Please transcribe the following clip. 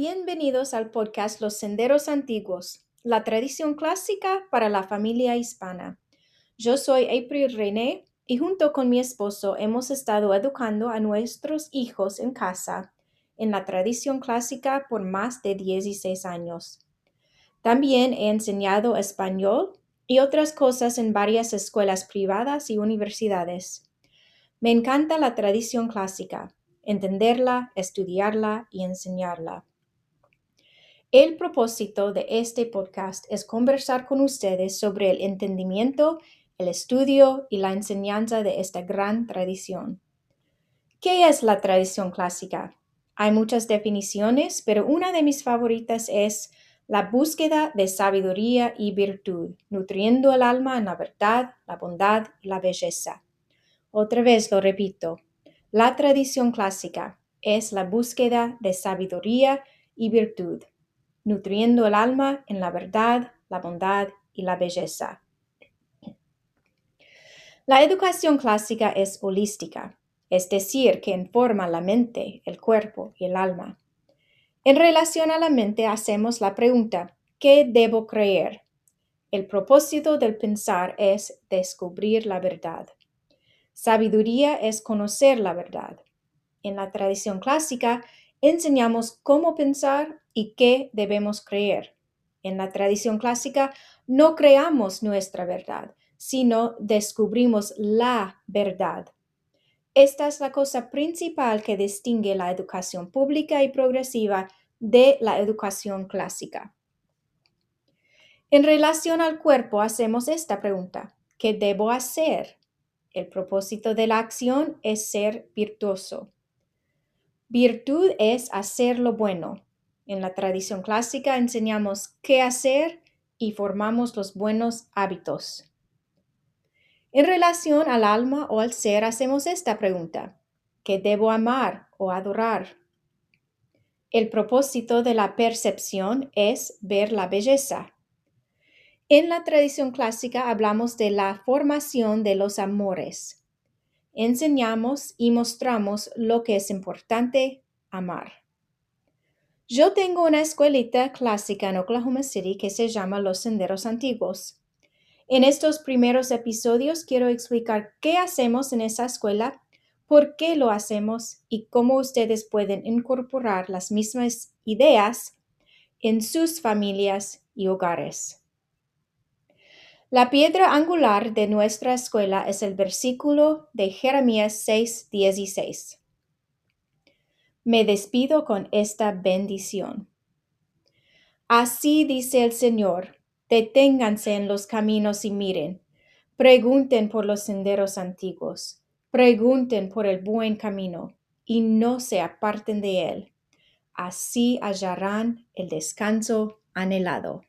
Bienvenidos al podcast Los Senderos Antiguos, la tradición clásica para la familia hispana. Yo soy April René y junto con mi esposo hemos estado educando a nuestros hijos en casa en la tradición clásica por más de 16 años. También he enseñado español y otras cosas en varias escuelas privadas y universidades. Me encanta la tradición clásica, entenderla, estudiarla y enseñarla. El propósito de este podcast es conversar con ustedes sobre el entendimiento, el estudio y la enseñanza de esta gran tradición. ¿Qué es la tradición clásica? Hay muchas definiciones, pero una de mis favoritas es la búsqueda de sabiduría y virtud, nutriendo el alma en la verdad, la bondad y la belleza. Otra vez lo repito, la tradición clásica es la búsqueda de sabiduría y virtud, nutriendo el alma en la verdad, la bondad y la belleza. La educación clásica es holística, es decir, que informa la mente, el cuerpo y el alma. En relación a la mente hacemos la pregunta, ¿qué debo creer? El propósito del pensar es descubrir la verdad. Sabiduría es conocer la verdad. En la tradición clásica enseñamos cómo pensar y qué debemos creer. En la tradición clásica no creamos nuestra verdad, sino descubrimos la verdad. Esta es la cosa principal que distingue la educación pública y progresiva de la educación clásica. En relación al cuerpo hacemos esta pregunta. ¿Qué debo hacer? El propósito de la acción es ser virtuoso. Virtud es hacer lo bueno. En la tradición clásica enseñamos qué hacer y formamos los buenos hábitos. En relación al alma o al ser hacemos esta pregunta. ¿Qué debo amar o adorar? El propósito de la percepción es ver la belleza. En la tradición clásica hablamos de la formación de los amores. Enseñamos y mostramos lo que es importante amar. Yo tengo una escuelita clásica en Oklahoma City que se llama Los Senderos Antiguos. En estos primeros episodios quiero explicar qué hacemos en esa escuela, por qué lo hacemos y cómo ustedes pueden incorporar las mismas ideas en sus familias y hogares. La piedra angular de nuestra escuela es el versículo de Jeremías 6:16. Me despido con esta bendición. Así dice el Señor, Deténganse en los caminos y miren. Pregunten por los senderos antiguos. Pregunten por el buen camino y no se aparten de él. Así hallarán el descanso anhelado.